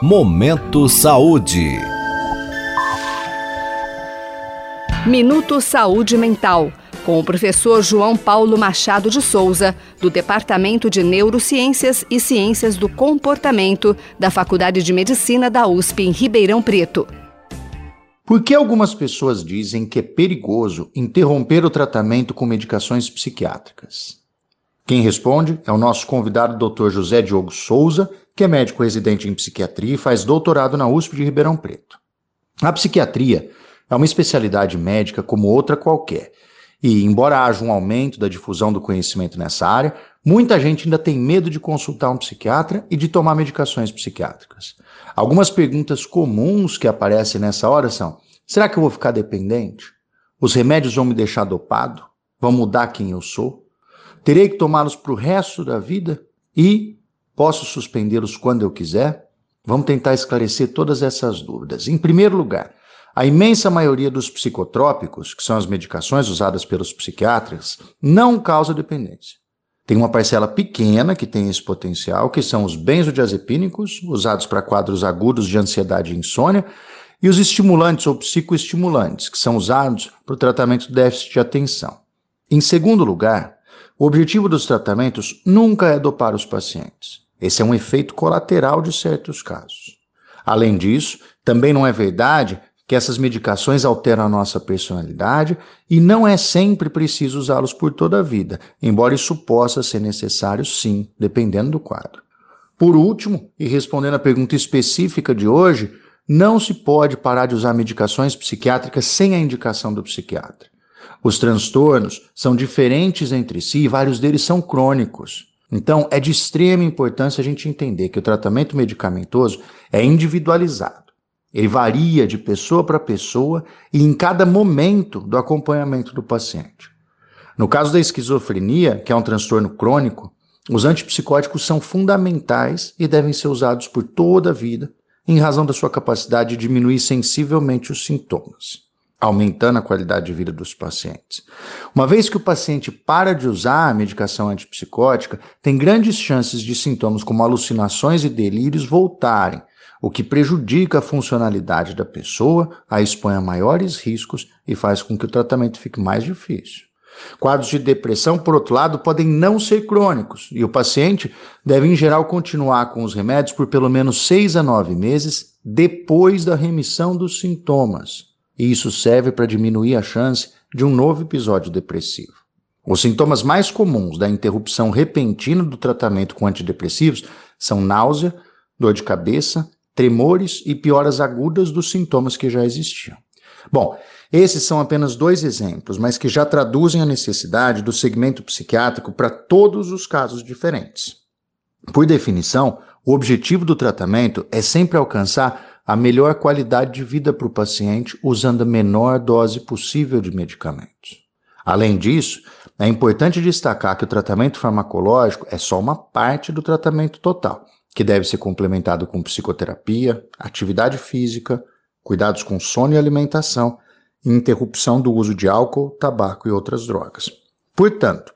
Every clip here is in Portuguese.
Momento Saúde. Minuto Saúde Mental, com o professor João Paulo Machado de Souza, do Departamento de Neurociências e Ciências do Comportamento da Faculdade de Medicina da USP em Ribeirão Preto. Por que algumas pessoas dizem que é perigoso interromper o tratamento com medicações psiquiátricas? Quem responde é o nosso convidado Dr. José Diogo Souza, que é médico residente em psiquiatria e faz doutorado na USP de Ribeirão Preto. A psiquiatria é uma especialidade médica como outra qualquer. E, embora haja um aumento da difusão do conhecimento nessa área, muita gente ainda tem medo de consultar um psiquiatra e de tomar medicações psiquiátricas. Algumas perguntas comuns que aparecem nessa hora são: será que eu vou ficar dependente? Os remédios vão me deixar dopado? Vão mudar quem eu sou? Terei que tomá-los para o resto da vida? E posso suspendê-los quando eu quiser? Vamos tentar esclarecer todas essas dúvidas. Em primeiro lugar, a imensa maioria dos psicotrópicos, que são as medicações usadas pelos psiquiatras, não causa dependência. Tem uma parcela pequena que tem esse potencial, que são os benzodiazepínicos, usados para quadros agudos de ansiedade e insônia, e os estimulantes ou psicoestimulantes, que são usados para o tratamento do déficit de atenção. Em segundo lugar, o objetivo dos tratamentos nunca é dopar os pacientes. Esse é um efeito colateral de certos casos. Além disso, também não é verdade que essas medicações alteram a nossa personalidade e não é sempre preciso usá-los por toda a vida, embora isso possa ser necessário sim, dependendo do quadro. Por último, e respondendo à pergunta específica de hoje, não se pode parar de usar medicações psiquiátricas sem a indicação do psiquiatra. Os transtornos são diferentes entre si e vários deles são crônicos. Então, é de extrema importância a gente entender que o tratamento medicamentoso é individualizado. Ele varia de pessoa para pessoa e em cada momento do acompanhamento do paciente. No caso da esquizofrenia, que é um transtorno crônico, os antipsicóticos são fundamentais e devem ser usados por toda a vida, em razão da sua capacidade de diminuir sensivelmente os sintomas, aumentando a qualidade de vida dos pacientes. Uma vez que o paciente para de usar a medicação antipsicótica, tem grandes chances de sintomas como alucinações e delírios voltarem, o que prejudica a funcionalidade da pessoa, a expõe a maiores riscos e faz com que o tratamento fique mais difícil. Quadros de depressão, por outro lado, podem não ser crônicos e o paciente deve, em geral, continuar com os remédios por pelo menos seis a nove meses depois da remissão dos sintomas. E isso serve para diminuir a chance de um novo episódio depressivo. Os sintomas mais comuns da interrupção repentina do tratamento com antidepressivos são náusea, dor de cabeça, tremores e pioras agudas dos sintomas que já existiam. Bom, esses são apenas dois exemplos, mas que já traduzem a necessidade do segmento psiquiátrico para todos os casos diferentes. Por definição, o objetivo do tratamento é sempre alcançar a melhor qualidade de vida para o paciente usando a menor dose possível de medicamentos. Além disso, é importante destacar que o tratamento farmacológico é só uma parte do tratamento total que deve ser complementado com psicoterapia, atividade física, cuidados com sono e alimentação e interrupção do uso de álcool, tabaco e outras drogas. Portanto,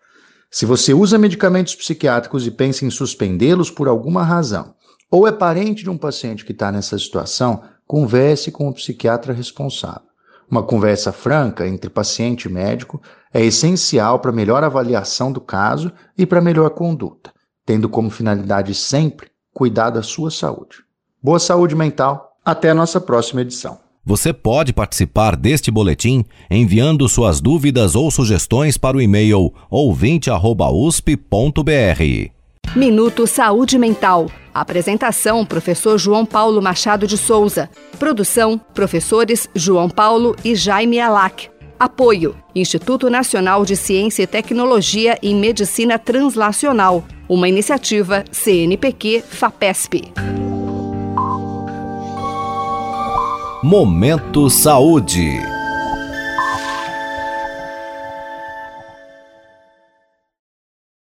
se você usa medicamentos psiquiátricos e pensa em suspendê-los por alguma razão, ou é parente de um paciente que está nessa situação, converse com o psiquiatra responsável. Uma conversa franca entre paciente e médico é essencial para melhor avaliação do caso e para melhor conduta, tendo como finalidade sempre cuidar da sua saúde. Boa saúde mental. Até a nossa próxima edição. Você pode participar deste boletim enviando suas dúvidas ou sugestões para o e-mail ouvinte@usp.br. Minuto Saúde Mental. Apresentação: Professor João Paulo Machado de Souza. Produção: Professores João Paulo e Jaime Alac. Apoio: Instituto Nacional de Ciência e Tecnologia em Medicina Translacional, uma iniciativa CNPq-FAPESP. Momento Saúde.